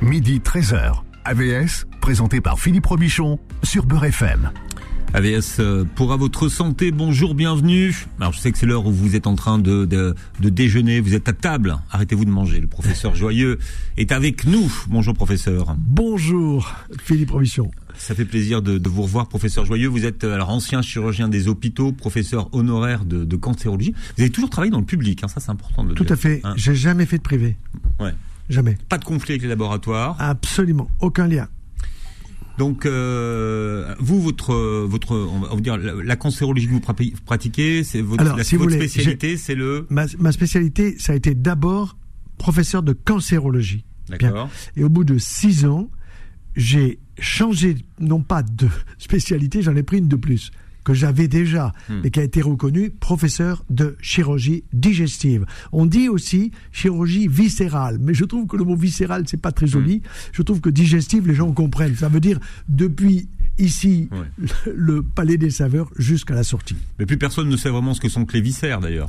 midi 13h. AVS, présenté par Philippe Robichon sur Beurre FM. AVS euh, pour à votre santé, bonjour, bienvenue. Alors je sais que c'est l'heure où vous êtes en train de, de, de, déjeuner, vous êtes à table, arrêtez-vous de manger. Le professeur Joyeux est avec nous. Bonjour professeur. Bonjour Philippe Robichon. Ça fait plaisir de, de, vous revoir, professeur Joyeux. Vous êtes euh, alors ancien chirurgien des hôpitaux, professeur honoraire de, de cancérologie. Vous avez toujours travaillé dans le public, hein, ça c'est important de le Tout dire. à fait. Hein. J'ai jamais fait de privé. Ouais. Jamais. Pas de conflit avec les laboratoires. Absolument. Aucun lien. Donc, euh, vous, votre, votre, on va dire, la, la cancérologie que vous pratiquez, c'est votre, Alors, la, si vous votre voulez, spécialité, c'est le. Ma, ma, spécialité, ça a été d'abord professeur de cancérologie. D'accord. Et au bout de six ans, j'ai changé, non pas de spécialité, j'en ai pris une de plus que j'avais déjà, Hmm. mais qui a été reconnu professeur de chirurgie digestive. On dit aussi chirurgie viscérale, mais je trouve que le mot viscéral, c'est pas très joli. Je trouve que digestive, les gens comprennent. Ça veut dire depuis ici, Ouais. le, palais des saveurs jusqu'à la sortie. Mais plus personne ne sait vraiment ce que sont que les viscères, d'ailleurs.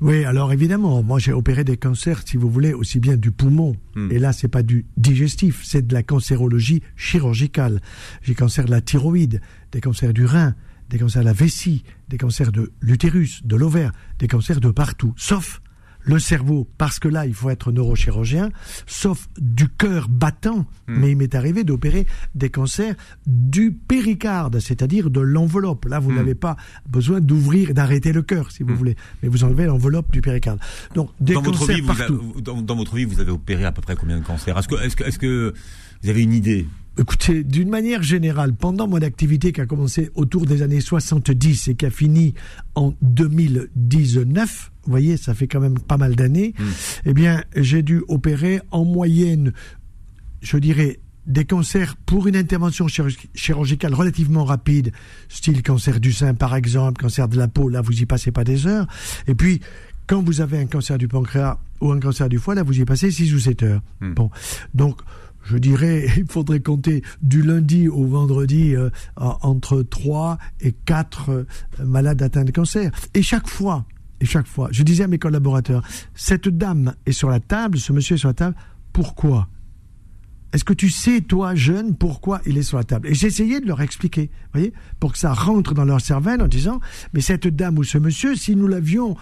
Oui, alors évidemment, moi j'ai opéré des cancers, si vous voulez, aussi bien du poumon. Hmm. Et là, c'est pas du digestif, c'est de la cancérologie chirurgicale. J'ai cancer de la thyroïde, des cancers du rein, des cancers de la vessie, des cancers de l'utérus, de l'ovaire, des cancers de partout, sauf le cerveau, parce que là, il faut être neurochirurgien, sauf du cœur battant, Hmm. mais il m'est arrivé d'opérer des cancers du péricarde, c'est-à-dire de l'enveloppe. Là, vous Hmm. n'avez pas besoin d'ouvrir, d'arrêter le cœur, si vous Hmm. voulez, mais vous enlevez l'enveloppe du péricarde. Donc, des Dans votre, cancers vie, vous partout. dans, dans votre vie, vous avez opéré à peu près combien de cancers? Est-ce que, est-ce que, est-ce que vous avez une idée? Écoutez, d'une manière générale, pendant mon activité qui a commencé autour des années 70 et qui a fini en 2019, vous voyez, ça fait quand même pas mal d'années, eh bien, j'ai dû opérer en moyenne, je dirais, des cancers pour une intervention chirurgi- chirurgicale relativement rapide, style cancer du sein par exemple, cancer de la peau, là vous y passez pas des heures. Et puis, quand vous avez un cancer du pancréas ou un cancer du foie, là vous y passez 6 ou 7 heures. Hmm. Bon, donc je dirais, il faudrait compter du lundi au vendredi euh, en- entre 3 et 4 euh, malades atteints de cancer. Et chaque fois, et chaque fois, je disais à mes collaborateurs, cette dame est sur la table, ce monsieur est sur la table, pourquoi? Est-ce que tu sais, toi, jeune, pourquoi il est sur la table? Et j'essayais de leur expliquer, vous voyez, pour que ça rentre dans leur cervelle en disant, mais cette dame ou ce monsieur, si nous l'avions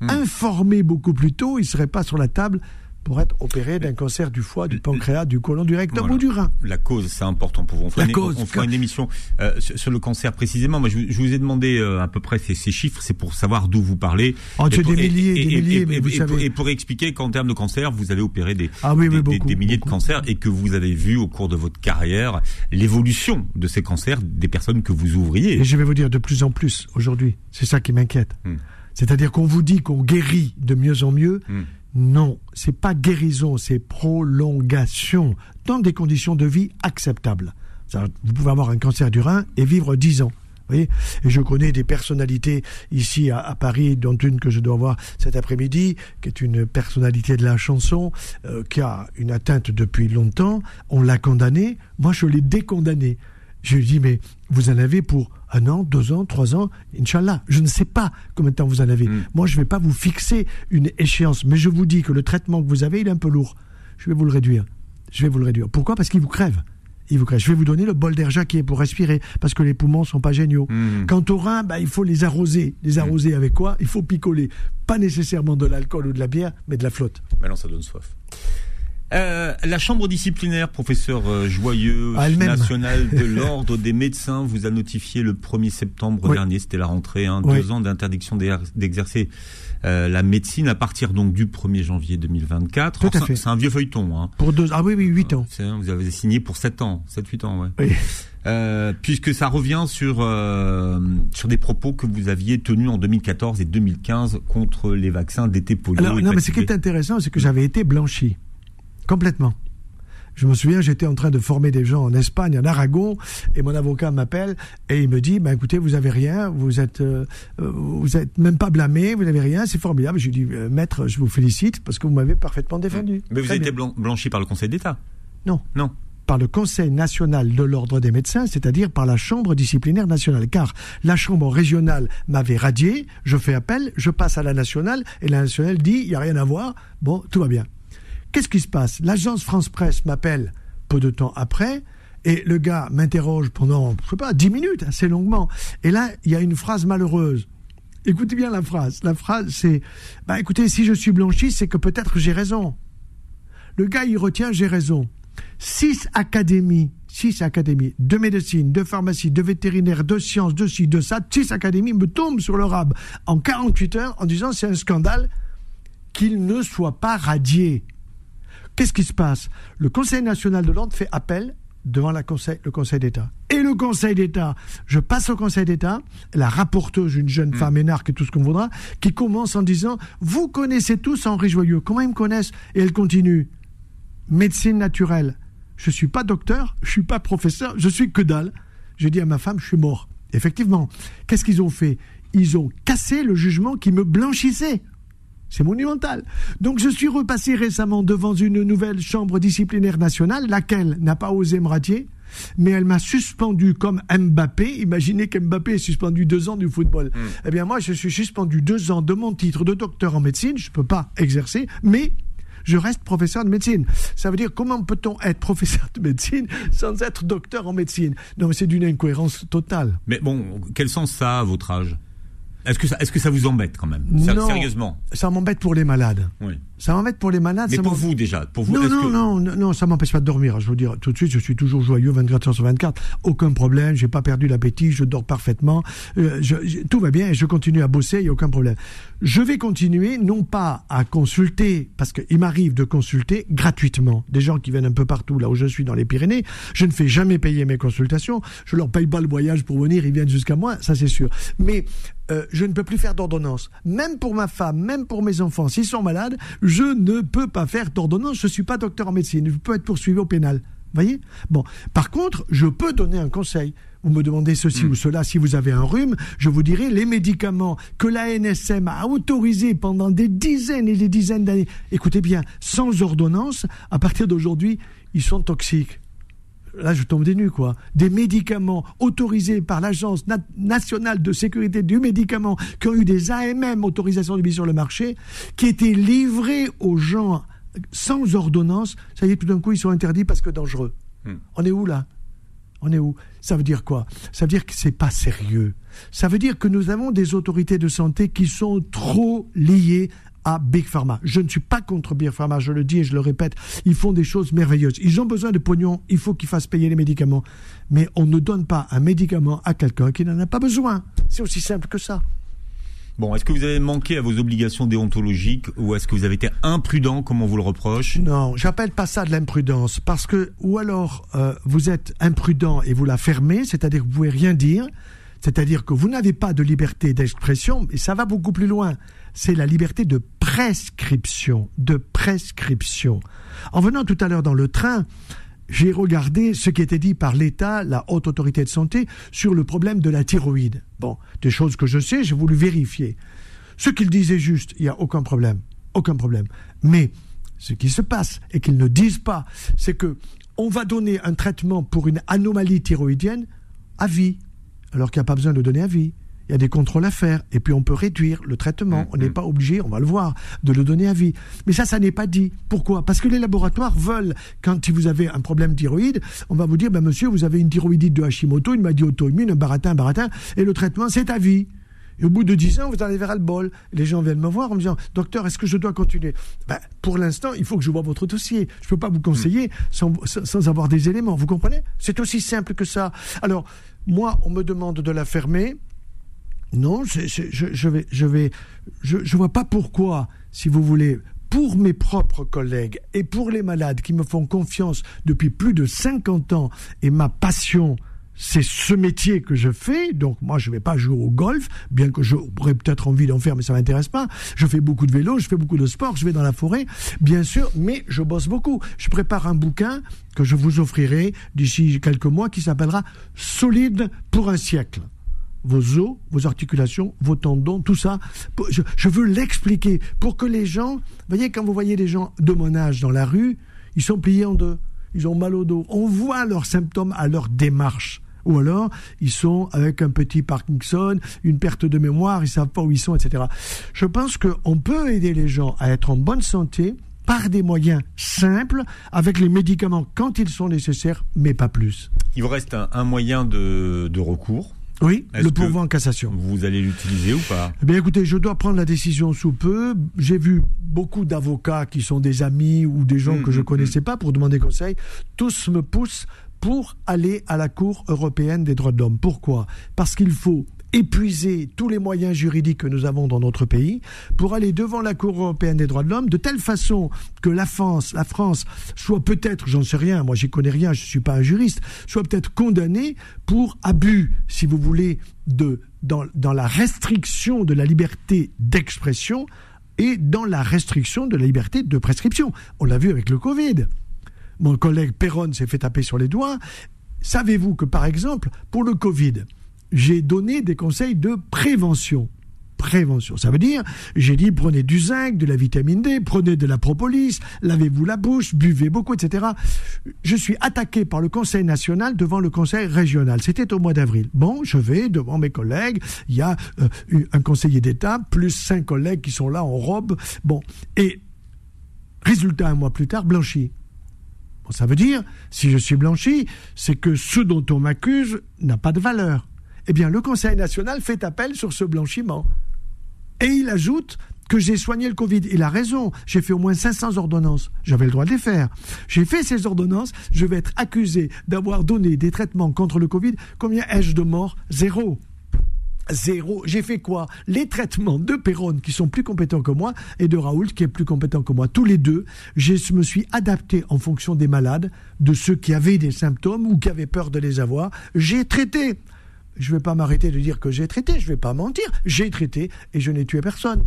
Hmm. informé beaucoup plus tôt, il serait pas sur la table pour être opéré d'un cancer du foie, du pancréas, du côlon, du rectum Voilà. ou du rein. La cause, c'est important pour vous. On fera, La une, cause, on fera une émission euh, sur, le cancer précisément. Moi, je, vous- je vous ai demandé euh, à peu près ces, ces chiffres, c'est pour savoir d'où vous parlez. Oh, Et pour- des milliers, et- des milliers, mais vous pour- savez- et pour expliquer qu'en termes de cancer, vous avez opéré des, Ah oui, des, des- beaucoup, des milliers beaucoup. de cancers et que vous avez vu au cours de votre carrière l'évolution de ces cancers des personnes que vous ouvriez. Et je vais vous dire de plus en plus aujourd'hui. C'est ça qui m'inquiète. Hmm. C'est-à-dire qu'on vous dit qu'on guérit de mieux en mieux. Hmm. Non, c'est pas guérison, c'est prolongation dans des conditions de vie acceptables. Vous pouvez avoir un cancer du rein et vivre 10 ans. Voyez et je connais des personnalités ici à, Paris, dont une que je dois voir cet après-midi, qui est une personnalité de la chanson, euh, qui a une atteinte depuis longtemps. On l'a condamné. Moi, je l'ai décondamné. Je lui dis, mais vous en avez pour un an, deux ans, trois ans, Inch'Allah. Je ne sais pas combien de temps vous en avez. Mm. Moi, je ne vais pas vous fixer une échéance, mais je vous dis que le traitement que vous avez, il est un peu lourd. Je vais vous le réduire. Je vais vous le réduire. Pourquoi? Parce qu'il vous crève. Il vous crève. Je vais vous donner le bol d'air qui est pour respirer, parce que les poumons sont pas géniaux. Mhm. Quant aux reins, bah, il faut les arroser. Les arroser avec quoi? Il faut picoler. Pas nécessairement de l'alcool ou de la bière, mais de la flotte. Maintenant, ça donne soif. Euh, la chambre disciplinaire, professeur euh, Joyeux, Ah, elle-même. national de l'ordre des médecins, vous a notifié le 1er septembre Oui. dernier, c'était la rentrée, hein, Oui. deux ans d'interdiction d'exer- d'exercer euh, la médecine à partir donc du 1er janvier 2024. Tout à Alors, fait. c'est- un vieux feuilleton. Hein. Pour deux. Ah oui, oui, huit ans. C'est- Vous avez signé pour 7 ans, 7-8 ans, ouais. Oui. Euh, puisque ça revient sur euh, sur des propos que vous aviez tenus en 2014 et 2015 contre les vaccins d'été polio. Alors, non, mais ce qui est intéressant, c'est que j'avais été blanchi. Complètement. Je me souviens, j'étais en train de former des gens en Espagne, en Aragon, et mon avocat m'appelle et il me dit bah, écoutez, vous avez rien, vous êtes, euh, euh, vous êtes même pas blâmé, vous n'avez rien, c'est formidable. Je lui dis euh, maître, je vous félicite parce que vous m'avez parfaitement défendu. Mais vous avez été blanchi par le Conseil d'État. Non. Non. par le Conseil national de l'ordre des médecins, c'est-à-dire par la Chambre disciplinaire nationale. Car la Chambre régionale m'avait radié, je fais appel, je passe à la nationale, et la nationale dit, il n'y a rien à voir, bon, tout va bien. Qu'est-ce qui se passe? L'agence France Presse m'appelle peu de temps après. Et le gars m'interroge pendant, je sais pas, dix minutes, assez longuement. Et là, il y a une phrase malheureuse. Écoutez bien la phrase. La phrase, c'est, bah écoutez, si je suis blanchi, c'est que peut-être j'ai raison. Le gars, il retient, j'ai raison. Six académies, six académies de médecine, de pharmacie, de vétérinaire, de sciences, de ci, de ça, six académies me tombent sur le rab en 48 heures en disant c'est un scandale qu'il ne soit pas radié. Qu'est-ce qui se passe? Le Conseil national de l'ordre fait appel devant la conseil, le Conseil d'État. Et le Conseil d'État, je passe au Conseil d'État, la rapporteuse, une jeune femme énarque et tout ce qu'on voudra, qui commence en disant Vous connaissez tous Henri Joyeux. Comment ils me connaissent? Et elle continue Médecine naturelle. Je ne suis pas docteur, je ne suis pas professeur, je suis que dalle. J'ai dit à ma femme Je suis mort. Effectivement. Qu'est-ce qu'ils ont fait? Ils ont cassé le jugement qui me blanchissait. C'est monumental. Donc je suis repassé récemment devant une nouvelle chambre disciplinaire nationale, laquelle n'a pas osé me radier, mais elle m'a suspendu comme Mbappé. Imaginez qu'Mbappé est suspendu deux ans du football. Hmm. Eh bien moi, je suis suspendu deux ans de mon titre de docteur en médecine. Je ne peux pas exercer, mais je reste professeur de médecine. Ça veut dire comment peut-on être professeur de médecine sans être docteur en médecine? Non, mais c'est d'une incohérence totale. Mais bon, quel sens ça a à votre âge? Est-ce que, ça, est-ce que ça vous embête quand même? Non. Sérieusement? Ça m'embête pour les malades. Oui. Ça m'embête pour les malades. Mais pour vous déjà pour vous, Non, non, que- non, non, non, ça m'empêche pas de dormir. Je veux dire, tout de suite, je suis toujours joyeux 24 heures sur 24. Aucun problème, j'ai pas perdu l'appétit, je dors parfaitement. Euh, je- je- tout va bien et je continue à bosser, il n'y a aucun problème. Je vais continuer, non pas à consulter, parce qu'il m'arrive de consulter gratuitement des gens qui viennent un peu partout, là où je suis dans les Pyrénées. Je ne fais jamais payer mes consultations. Je leur paye pas le voyage pour venir, ils viennent jusqu'à moi, ça c'est sûr. Mais euh, je ne peux plus faire d'ordonnance. Même pour ma femme, même pour mes enfants, s'ils sont malades, je ne peux pas faire d'ordonnance. Je ne suis pas docteur en médecine. Je peux être poursuivi au pénal. Voyez? Bon. Par contre, je peux donner un conseil. Vous me demandez ceci ou cela. Si vous avez un rhume, je vous dirai les médicaments que la NSM a autorisés pendant des dizaines et des dizaines d'années. Écoutez bien, sans ordonnance, à partir d'aujourd'hui, ils sont toxiques là je tombe des nues quoi, des médicaments autorisés par l'Agence na- nationale de sécurité du médicament qui ont eu des AMM, autorisation de mise sur le marché, qui étaient livrés aux gens sans ordonnance, ça y est, tout d'un coup ils sont interdits parce que dangereux. Hmm. On est où là? On est où? Ça veut dire quoi? Ça veut dire que c'est pas sérieux. Ça veut dire que nous avons des autorités de santé qui sont trop liées à Big Pharma. Je ne suis pas contre Big Pharma, je le dis et je le répète. Ils font des choses merveilleuses. Ils ont besoin de pognon, il faut qu'ils fassent payer les médicaments. Mais on ne donne pas un médicament à quelqu'un qui n'en a pas besoin. C'est aussi simple que ça. Bon, est-ce que vous avez manqué à vos obligations déontologiques ou est-ce que vous avez été imprudent comme on vous le reproche? Non, j'appelle pas ça de l'imprudence parce que ou alors euh, vous êtes imprudent et vous la fermez, c'est-à-dire que vous pouvez rien dire, c'est-à-dire que vous n'avez pas de liberté d'expression et ça va beaucoup plus loin. C'est la liberté de prescription, de prescription. En venant tout à l'heure dans le train, j'ai regardé ce qui était dit par l'État, la haute autorité de santé, sur le problème de la thyroïde. Bon, des choses que je sais, j'ai voulu vérifier. Ce qu'il disait juste, il n'y a aucun problème. Aucun problème. Mais ce qui se passe et qu'ils ne disent pas, c'est que on va donner un traitement pour une anomalie thyroïdienne à vie, alors qu'il n'y a pas besoin de donner à vie. Il y a des contrôles à faire et puis on peut réduire le traitement. On n'est pas obligé, on va le voir, de le donner à vie. Mais ça, ça n'est pas dit. Pourquoi? Parce que les laboratoires veulent, quand si vous avez un problème thyroïde, on va vous dire, ben monsieur, vous avez une thyroïdite de Hashimoto, une maladie auto-immune, un baratin, un baratin, et le traitement, c'est à vie. Et au bout de 10 ans, vous allez vers le bol. Les gens viennent me voir en me disant Docteur, est-ce que je dois continuer? Ben, Pour l'instant, il faut que je vois votre dossier. Je ne peux pas vous conseiller sans, avoir des éléments. Vous comprenez? C'est aussi simple que ça. Alors, moi, on me demande de la fermer. Non, je, je vais, je vais, je, je vois pas pourquoi, si vous voulez, pour mes propres collègues et pour les malades qui me font confiance depuis plus de 50 ans et ma passion, c'est ce métier que je fais. Donc moi, je vais pas jouer au golf, bien que j'aurais peut-être envie d'en faire, mais ça m'intéresse pas. Je fais beaucoup de vélo, je fais beaucoup de sport, je vais dans la forêt, bien sûr, mais je bosse beaucoup. Je prépare un bouquin que je vous offrirai d'ici quelques mois qui s'appellera Solide pour un siècle vos os, vos articulations, vos tendons, tout ça. Je veux l'expliquer pour que les gens, vous voyez, quand vous voyez des gens de mon âge dans la rue, ils sont pliés en deux, ils ont mal au dos. On voit leurs symptômes à leur démarche. Ou alors, ils sont avec un petit Parkinson, une perte de mémoire, ils savent pas où ils sont, etc. Je pense qu'on peut aider les gens à être en bonne santé par des moyens simples, avec les médicaments quand ils sont nécessaires, mais pas plus. Il vous reste un, moyen de, recours oui, le pourvoi en cassation. Vous allez l'utiliser ou pas? Eh bien, écoutez, je dois prendre la décision sous peu. J'ai vu beaucoup d'avocats qui sont des amis ou des gens mmh, que je ne mmh, connaissais mmh. pas pour demander conseil. Tous me poussent pour aller à la Cour européenne des droits de l'homme. Pourquoi? Parce qu'il faut épuiser tous les moyens juridiques que nous avons dans notre pays pour aller devant la Cour européenne des droits de l'homme de telle façon que la France, la France soit peut-être, j'en sais rien, moi j'y connais rien, je ne suis pas un juriste, soit peut-être condamnée pour abus, si vous voulez, de, dans, dans la restriction de la liberté d'expression et dans la restriction de la liberté de prescription. On l'a vu avec le Covid. Mon collègue Perron s'est fait taper sur les doigts. Savez-vous que, par exemple, pour le Covid, j'ai donné des conseils de prévention. Prévention. Ça veut dire, j'ai dit prenez du zinc, de la vitamine D, prenez de la propolis, lavez-vous la bouche, buvez beaucoup, etc. Je suis attaqué par le Conseil national devant le Conseil régional. C'était au mois d'avril. Bon, je vais devant mes collègues. Il y a euh, un conseiller d'État plus cinq collègues qui sont là en robe. Bon, et résultat un mois plus tard, blanchi. Ça veut dire, si je suis blanchi, c'est que ce dont on m'accuse n'a pas de valeur eh bien, le Conseil national fait appel sur ce blanchiment. Et il ajoute que j'ai soigné le Covid. Il a raison. J'ai fait au moins 500 ordonnances. J'avais le droit de les faire. J'ai fait ces ordonnances. Je vais être accusé d'avoir donné des traitements contre le Covid. Combien ai-je de morts? Zéro. Zéro. J'ai fait quoi? Les traitements de Perron qui sont plus compétents que moi et de Raoult qui est plus compétent que moi. Tous les deux, je me suis adapté en fonction des malades, de ceux qui avaient des symptômes ou qui avaient peur de les avoir. J'ai traité je ne vais pas m'arrêter de dire que j'ai traité, je ne vais pas mentir, j'ai traité et je n'ai tué personne.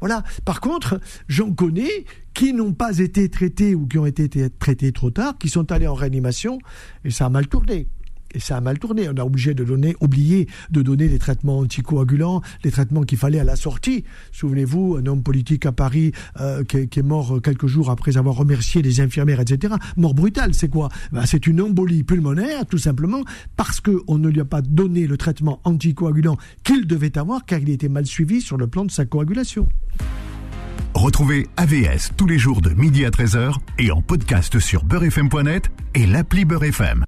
Voilà. Par contre, j'en connais qui n'ont pas été traités ou qui ont été traités trop tard, qui sont allés en réanimation et ça a mal tourné et ça a mal tourné. On a obligé de donner, oublié de donner des traitements anticoagulants, les traitements qu'il fallait à la sortie. Souvenez-vous, un homme politique à Paris euh, qui, est, mort quelques jours après avoir remercié les infirmières, etc. Mort brutale, c'est quoi? Ben, C'est une embolie pulmonaire, tout simplement, parce qu'on ne lui a pas donné le traitement anticoagulant qu'il devait avoir, car il était mal suivi sur le plan de sa coagulation. Retrouvez AVS tous les jours de midi à 13h et en podcast sur beurrefm.net et l'appli Beurrefm.